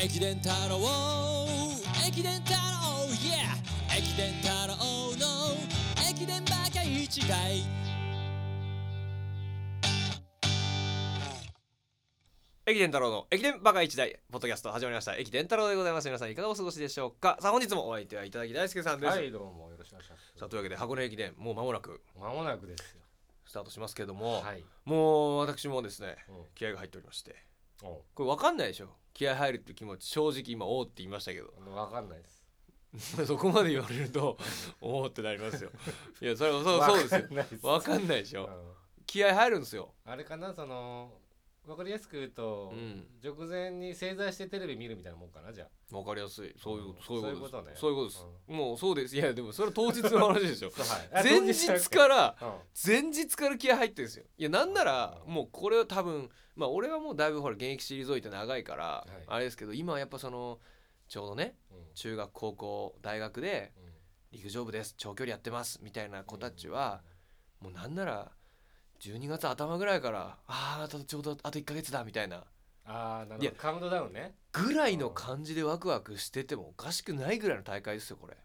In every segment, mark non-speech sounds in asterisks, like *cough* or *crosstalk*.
駅伝太郎駅伝太郎 Yeah 駅伝太郎の駅伝バカ一代駅伝太郎の駅伝バカ一代ポッドキャスト始まりました。駅伝太郎でございます。皆さんいかがお過ごしでしょうか？さあ本日もお相手はいただき大輔さんです、はいどうもよろしくお願いします。さあというわけで箱根駅伝もう間もなく。間もなくですよ。スタートしますけれども、はい。もう私もですねうん。気合が入っておりまして。おこれ分かんないでしょ気合入るって気持ち正直今おおって言いましたけど。*laughs* わかんないです。そこまで言われると *laughs* おおってなりますよ。いやそれはそう *laughs* そうですよ。分かんないでしょ。うん。気合入るんですよ。あれかなそのわかりやすく言うと、うん。直前に正座してテレビ見るみたいなもんかなじゃ分かりやすい。そういううん。そういうことです。そういうことね。そういうことです。もうそうです。いやでもそれは当日の話でしょあはい。前日からうん。前日から気合入ってるんですよ。いやなんならうんもうこれは多分まあ俺はもうだいぶほら現役退いて長いからはい。あれですけど今はやっぱそのちょうどねうん。中学高校大学で陸上部です。長距離やってます。みたいな子たちはもうなんなら12月頭ぐらいからあああとちょうどあと1ヶ月だみたいな。ああなるいやほどカウントダウンね。ぐらいの感じでワクワクしててもおかしくないぐらいの大会ですよこれ。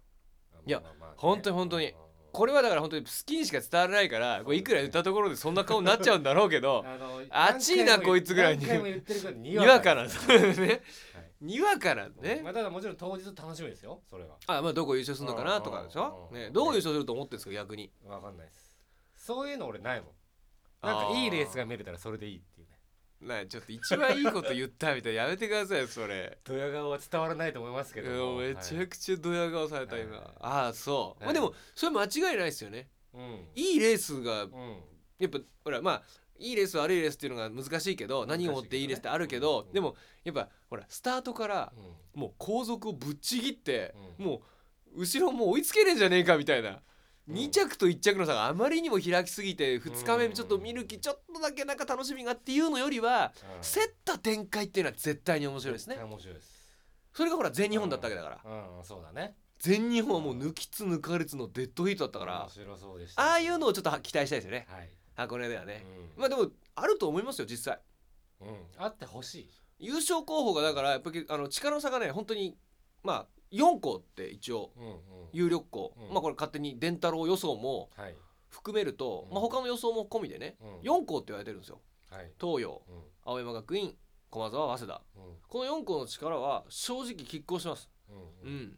いやまあまあまあね。本当に本当に。うんこれはだから本当に好きにしか伝わらないからこれいくら言ったところでそんな顔になっちゃうんだろうけど *laughs* あの熱いなこいつぐらいに *laughs* に *laughs* にわかな。ねにわかな。ん。ねまあ、ただもちろん当日楽しみですよそれは。あまあどこ優勝するのかなとかでしょ？ねどう優勝すると思ってるんですか逆に。わかんないです。そういうの俺ないもんなんかいいレースが見れたらそれでいいっていうね。なちょっと一番いいこと言ったみたいな。やめてくださいよそれ。ドヤ顔は伝わらないと思いますけいどめちはい。ゃくちゃドヤ顔された今、はい。ああそう、まあはいでもそれ間違いないですよね。うん。いいレースがうん。やっぱほらまあいいレース悪いレースっていうのが難しいけど何をもっていいレースってあるけど、うん。でもやっぱほらスタートからうん。もう後続をぶっちぎって、うん。もう後ろもう追いつけねえんじゃねえかみたいな、うん2着と1着の差があまりにも開きすぎて2日目うんちょっと見る気ちょっとだけなんか楽しみがっていうのよりはうん。競った展開っていうのは絶対に面白いですね。面白いです。それがほら全日本だったわけだから。うん。そうだね。全日本はもう抜きつ抜かれつのデッドヒートだったから面白そうでしたああいうのをちょっと期待したいですよね。はい。箱根ではね。うん。まあでもあると思いますよ実際。うん。あってほしい。優勝候補がだからやっぱりあの力の差がね本当にまあ4校って一応有力校、うん。まあこれ勝手に伝太郎予想もはい。含めると、うん。まあ他の予想も込みでね、うん。4校って言われてるんですよ。はい。東洋うん。青山学院駒澤早稲田。うん。この4校の力は正直拮抗してます。ううん。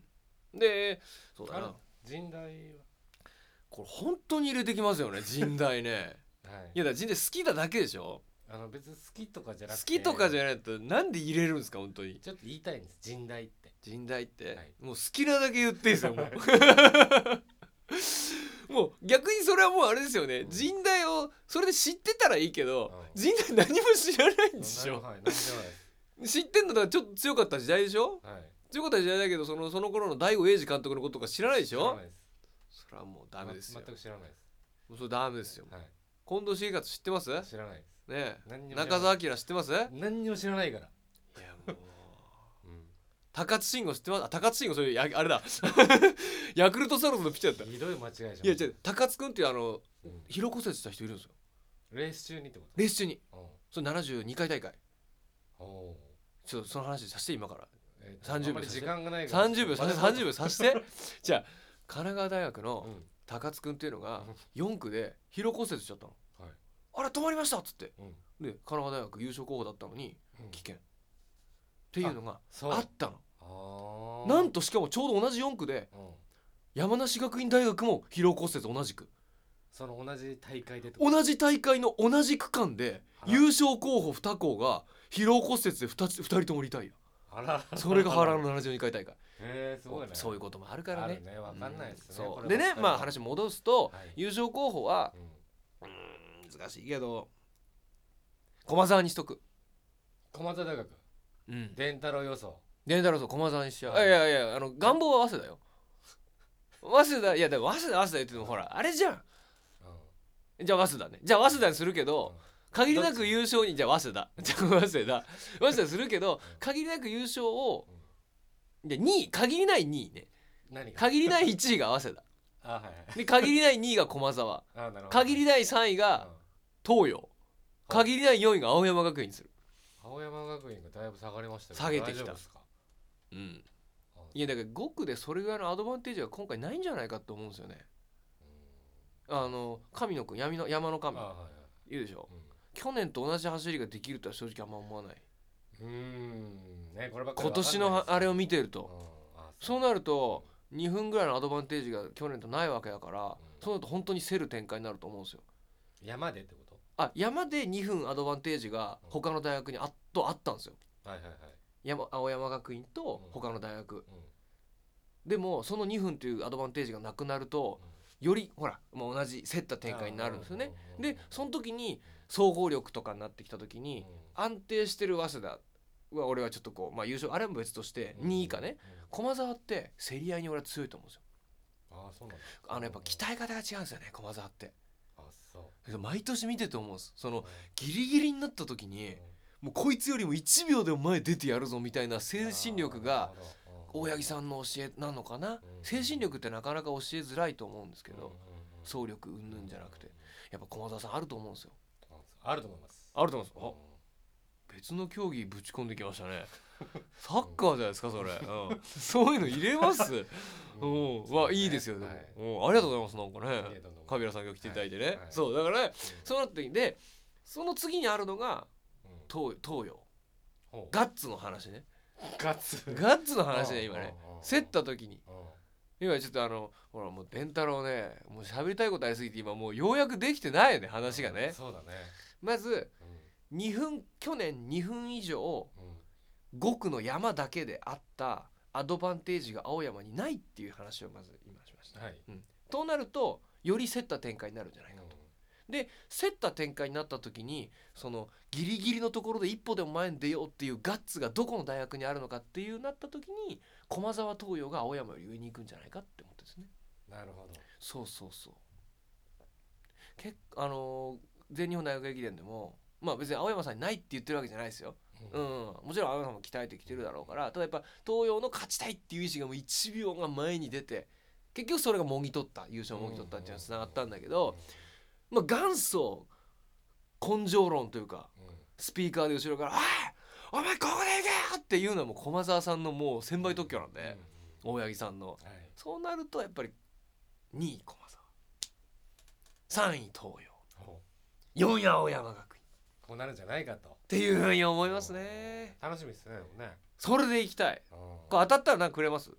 ん。でそうだな。神代これ本当に入れてきますよね神代ね。は *laughs* はい。いやだから神代好きなだけでしょあの別に好きとかじゃな好くて。きとかじゃないとなんで入れるんですか本当に。ちょっと言いたいんです。神代って。神代って、はい。もう好きなだけ言っていいですよもう。*laughs* もう逆にそれはもうあれですよね。うん。神代をそれで知ってたらいいけどうん。神代何も知らないんでしょ。はい。知ってんのだからちょっと強かった時代でしょ？はい。強かった時代だけどそのその頃の大悟英二監督のこととか知らないでしょ？知らないです。それはもうダメですよ。ま全く知らないです。もうそれダメですよはい。近藤重勝知ってます？ね知らないですえ。何にも知らない。中澤明知ってます？いや何にも知らないから。もう。うん。高津慎吾知ってます？あ高津慎吾それやあれだ。*laughs* ヤクルトスワローズのピッチャーだった。ひどい間違いじゃん。いや違う。高津くんっていうあのうん。疲労骨折した人いるんですよ。レース中にってこレース中に。とそれ72回大会。うんおーちょっとその話させて今から。えー30秒あんまり時間がないから。30秒させてまだ。30秒させて。じゃあ *laughs* 神奈川大学のうん。高津くんっていうのが4区で疲労骨折しちゃったの、はいあれ止まりましたっつって。うん。で神奈川大学優勝候補だったのにうん。危険っていうのがあったの。なんとしかもちょうど同じ4区でうん。山梨学院大学も疲労骨折同じく。その同じ大会で同じ大会の同じ区間で優勝候補2校が疲労骨折で 2, つ2人ともリタイあら。アそれが原の72回大会。へえすごいね。そういうこともあるからね。ね。わかんないですね。そう。でねまあ話戻すと、はい。優勝候補は難しいけど駒沢にしとく。駒澤大学？うん。伝太郎予想伝太郎そう駒沢にしちゃう、はい。い、やいやいやあの願望は早稲田よ。早稲田いやでも早稲田早稲田言ってもほらあれじゃん。うん。じゃあ早稲田ね。じゃあ早稲田にするけど、限りなく優勝にじゃあ早稲田。*laughs* じゃあ早稲田。早稲田するけど限りなく優勝をで2位限りない2位ね。何が？限りない1位が早稲田。*laughs* あはいはい。で限りない2位が駒沢。あなるほど限りない3位が東洋。限りない4位が青山学院にする。青山学院がだいぶ下がりましたけど下げてきた。うん。いやだから5区でそれぐらいのアドバンテージが今回ないんじゃないかと思うんですよね。あの神野くん闇の山の神。あはいはい。でしょ？うん。去年と同じ走りができるとは正直あんま思わない。うーん。ねこればっかり今年のあれを見てると。うんあそう。なると2分ぐらいのアドバンテージが去年とないわけだからそうなると本当に競る展開になると思うんですよ。山でってこと？あ山で2分アドバンテージが他の大学にあっとあったんですよ。はいはいはい。山青山学院と他の大学。うん。でもその2分というアドバンテージがなくなるとよりほらもう同じ競った展開になるんですよね。でその時に総合力とかになってきた時に安定してる早稲田は俺はちょっとこうまあ優勝あれも別として2位以下ね。駒澤って競り合いに俺は強いと思うんですよ。ああそうなんだあのやっぱ鍛え方が違うんですよね駒澤って毎年見てて思うんです。そのギリギリになった時にもうこいつよりも1秒でも前出てやるぞみたいな精神力が大八木さんの教えなのかな？精神力ってなかなか教えづらいと思うんですけど総力うんぬん。じゃなくて。やっぱ駒澤さんあると思うんですよ。あると思います。あると思うんです。あ別の競技ぶち込んできましたね。サッカーじゃないですかそれ、うん、そういうの入れます？*laughs* うん。わいいですよでも、はい。うん。ありがとうございますなんかね。カビラさんが来ていただいてね、はい。そうだからねうん。そうなった時でその次にあるのがうん。東東洋ガッツの話ね。ガッツ。ガッツの話ね今ね。競った時に。うん。今ちょっとあのほらもう伝太郎ねもう喋りたいことありすぎて今もうようやくできてないよね話がね。そうだね。まずうん2分去年2分以上うん5区の山だけであったアドバンテージが青山にないっていう話をまず今しました。はいとなるとより競った展開になるんじゃないかと。で競った展開になった時にそのギリギリのところで一歩でも前に出ようっていうガッツがどこの大学にあるのかっていうなった時に駒澤東洋が青山より上に行くんじゃないかって思ってですね。なるほどそうそうそう。結あのー全日本大学駅伝でもまあ別に青山さんにないって言ってるわけじゃないですよ。うん、もちろん青山さんも鍛えてきてるだろうから。ただやっぱ東洋の勝ちたいっていう意思がもう1秒が前に出て結局それがもぎ取った優勝をもぎ取ったっていうのにつながったんだけど、まあ、元祖根性論というかスピーカーで後ろから「おいお前ここで行け!」っていうのはもう駒澤さんのもう1000倍特許なんで、大八木さんの。はい。そうなるとやっぱり2位駒澤3位東ほ洋4位青山学こうなるんじゃないかと。ていうふうに思いますね。楽しみですねでもね。それでいきたい。うん。これ当たったら何かくれます？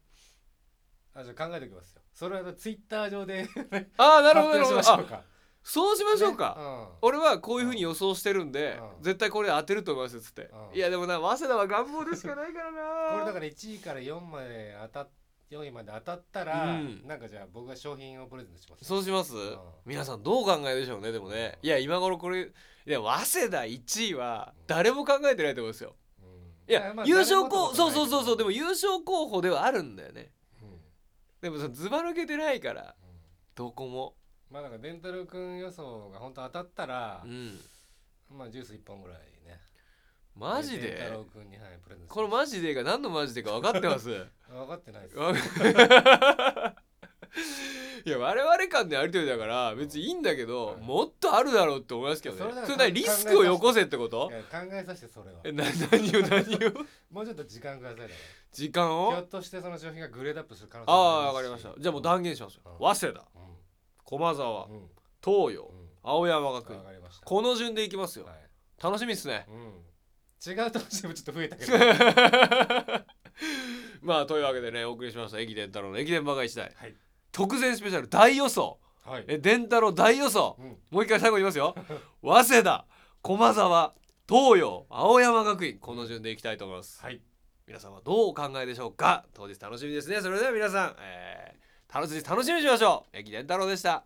あじゃあ考えておきますよ。それはツイッター上で *laughs* ああなるほどなる発ほど。あ表しましょうか。そうしましょうか、ね？俺はこういうふうに予想してるんで、うん。絶対これで当てると思いますっつって、うん。いやでもな早稲田は願望でしかないからうんな。*laughs* これだから1位から4まで当たっ4位まで当たったら、うん。なんかじゃあ僕が商品をプレゼントします。そうします、ん。皆さんどう考えるでしょうねでもね。いや今頃これいや早稲田1位は誰も考えてないと思うんですよ。うん。いや、まあ優勝候補そうそうそうそう。でも誰優勝候補ではあるんだよね。でもそのずば抜けてないからどこも。まあなんかデンタル君予想が本当当たったらう、ん。まあジュース1本ぐらいね。マジデンタではいプレゼントこれマジでが何のマジでか分かってます？分かってないです。わ *laughs* いや我々間でありとりだから別にいいんだけど、うん。もっとあるだろうって思いますけどね。それリスクをよこせってこと？考えさせてそれは。えな何を何を？*laughs* もうちょっと時間くださいだから。時間を？ひょっとしてその商品がグレードアップする可能性ああも分かりました。しじゃあもう断言しますよ、うん。早稲田う駒澤んうん。東洋うん。青山学院。この順でいきますよ。はい。楽しみっすね。うん。違うとしてもちょっと増えたけど *laughs* まあというわけでねお送りしました駅伝太郎の駅伝バカ一代はい。特選スペシャル大予想。はい。え伝太郎大予想。うん。もう一回最後に言いますよ。*laughs* 早稲田駒澤東洋青山学院。この順でいきたいと思います。はい。皆さんはどうお考えでしょうか。当日楽しみですね。それでは皆さん、えー、楽しみ楽しみにしましょう。駅伝太郎でした